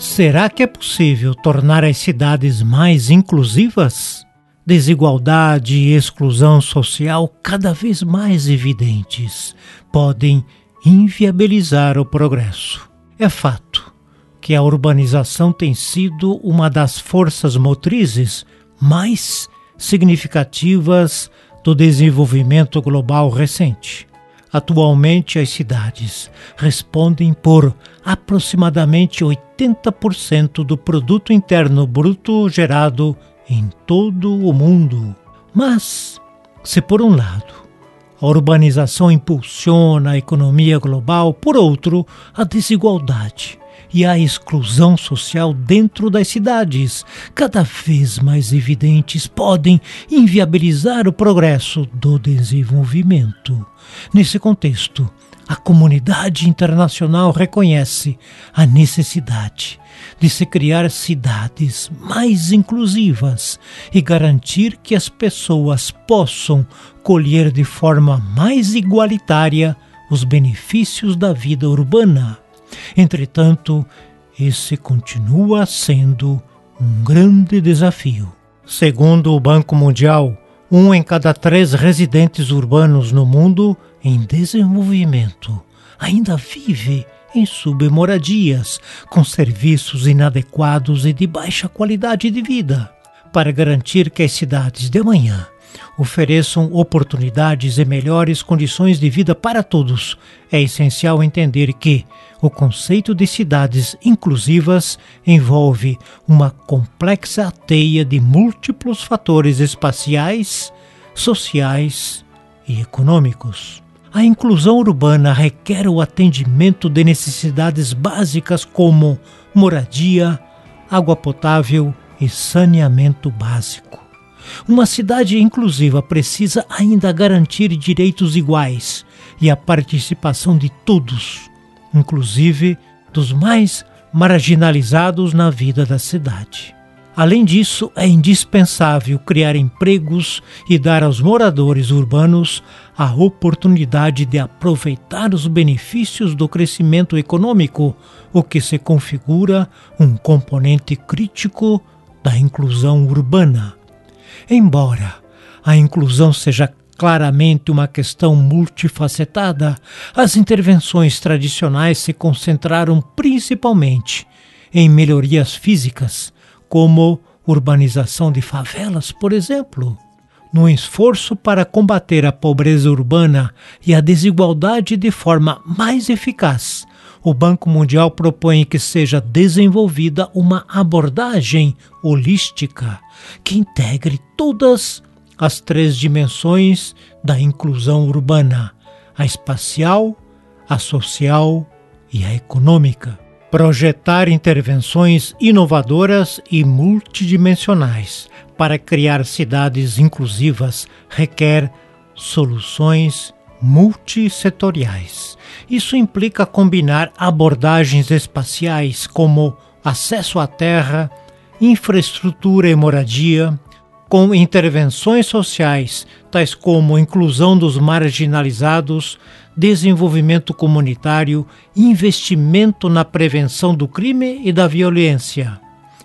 Será que é possível tornar as cidades mais inclusivas? Desigualdade e exclusão social cada vez mais evidentes podem inviabilizar o progresso. É fato que a urbanização tem sido uma das forças motrizes mais significativas do desenvolvimento global recente. Atualmente, as cidades respondem por aproximadamente 80% do produto interno bruto gerado em todo o mundo. Mas, se por um lado a urbanização impulsiona a economia global, por outro, a desigualdade e a exclusão social dentro das cidades, cada vez mais evidentes, podem inviabilizar o progresso do desenvolvimento. Nesse contexto, a comunidade internacional reconhece a necessidade de se criar cidades mais inclusivas e garantir que as pessoas possam colher de forma mais igualitária os benefícios da vida urbana. Entretanto, esse continua sendo um grande desafio. Segundo o Banco Mundial, um em cada três residentes urbanos no mundo em desenvolvimento ainda vive em submoradias, com serviços inadequados e de baixa qualidade de vida. Para garantir que as cidades de amanhã ofereçam oportunidades e melhores condições de vida para todos, é essencial entender que o conceito de cidades inclusivas envolve uma complexa teia de múltiplos fatores espaciais, sociais e econômicos. A inclusão urbana requer o atendimento de necessidades básicas como moradia, água potável e saneamento básico. Uma cidade inclusiva precisa ainda garantir direitos iguais e a participação de todos, inclusive dos mais marginalizados na vida da cidade. Além disso, é indispensável criar empregos e dar aos moradores urbanos a oportunidade de aproveitar os benefícios do crescimento econômico, o que se configura um componente crítico da inclusão urbana. Embora a inclusão seja claramente uma questão multifacetada, as intervenções tradicionais se concentraram principalmente em melhorias físicas, como urbanização de favelas, por exemplo. No esforço para combater a pobreza urbana e a desigualdade de forma mais eficaz, o Banco Mundial propõe que seja desenvolvida uma abordagem holística que integre todas as três dimensões da inclusão urbana: a espacial, a social e a econômica. Projetar intervenções inovadoras e multidimensionais para criar cidades inclusivas requer soluções multissetoriais. Isso implica combinar abordagens espaciais como acesso à terra, infraestrutura e moradia, com intervenções sociais, tais como inclusão dos marginalizados, desenvolvimento comunitário, investimento na prevenção do crime e da violência,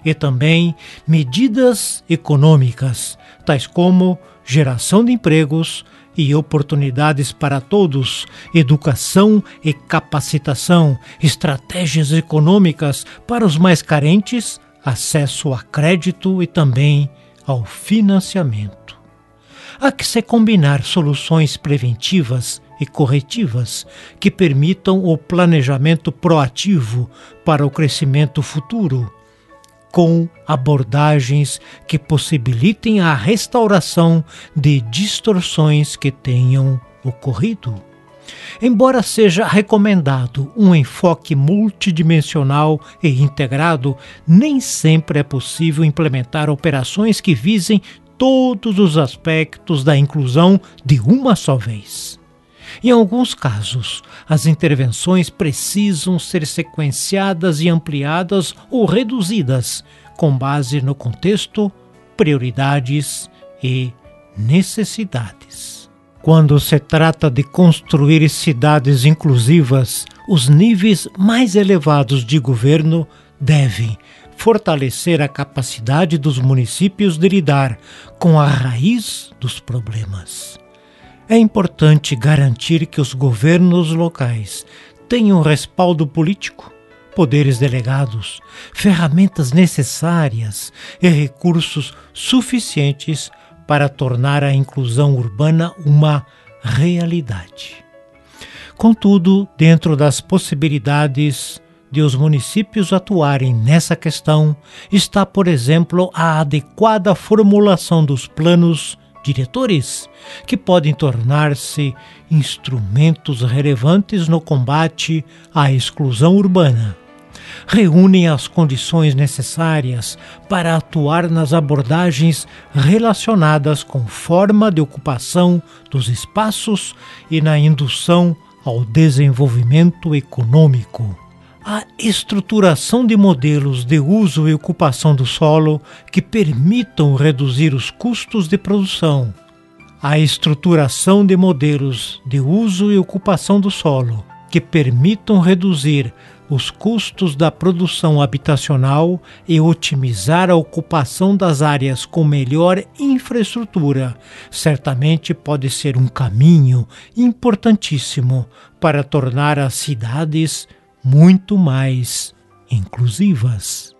e também medidas econômicas, tais como geração de empregos e oportunidades para todos, educação e capacitação, estratégias econômicas para os mais carentes, acesso a crédito e também ao financiamento. Há que se combinar soluções preventivas e corretivas que permitam o planejamento proativo para o crescimento futuro, com abordagens que possibilitem a restauração de distorções que tenham ocorrido. Embora seja recomendado um enfoque multidimensional e integrado, nem sempre é possível implementar operações que visem todos os aspectos da inclusão de uma só vez. Em alguns casos, as intervenções precisam ser sequenciadas e ampliadas ou reduzidas com base no contexto, prioridades e necessidades. Quando se trata de construir cidades inclusivas, os níveis mais elevados de governo devem fortalecer a capacidade dos municípios de lidar com a raiz dos problemas. É importante garantir que os governos locais tenham respaldo político, poderes delegados, ferramentas necessárias e recursos suficientes para tornar a inclusão urbana uma realidade. Contudo, dentro das possibilidades de os municípios atuarem nessa questão está, por exemplo, a adequada formulação dos planos diretores, que podem tornar-se instrumentos relevantes no combate à exclusão urbana. Reúnem as condições necessárias para atuar nas abordagens relacionadas com forma de ocupação dos espaços e na indução ao desenvolvimento econômico. A estruturação de modelos de uso e ocupação do solo que permitam reduzir os custos de produção, a estruturação de modelos de uso e ocupação do solo que permitam reduzir os custos da produção habitacional e otimizar a ocupação das áreas com melhor infraestrutura, certamente pode ser um caminho importantíssimo para tornar as cidades muito mais inclusivas.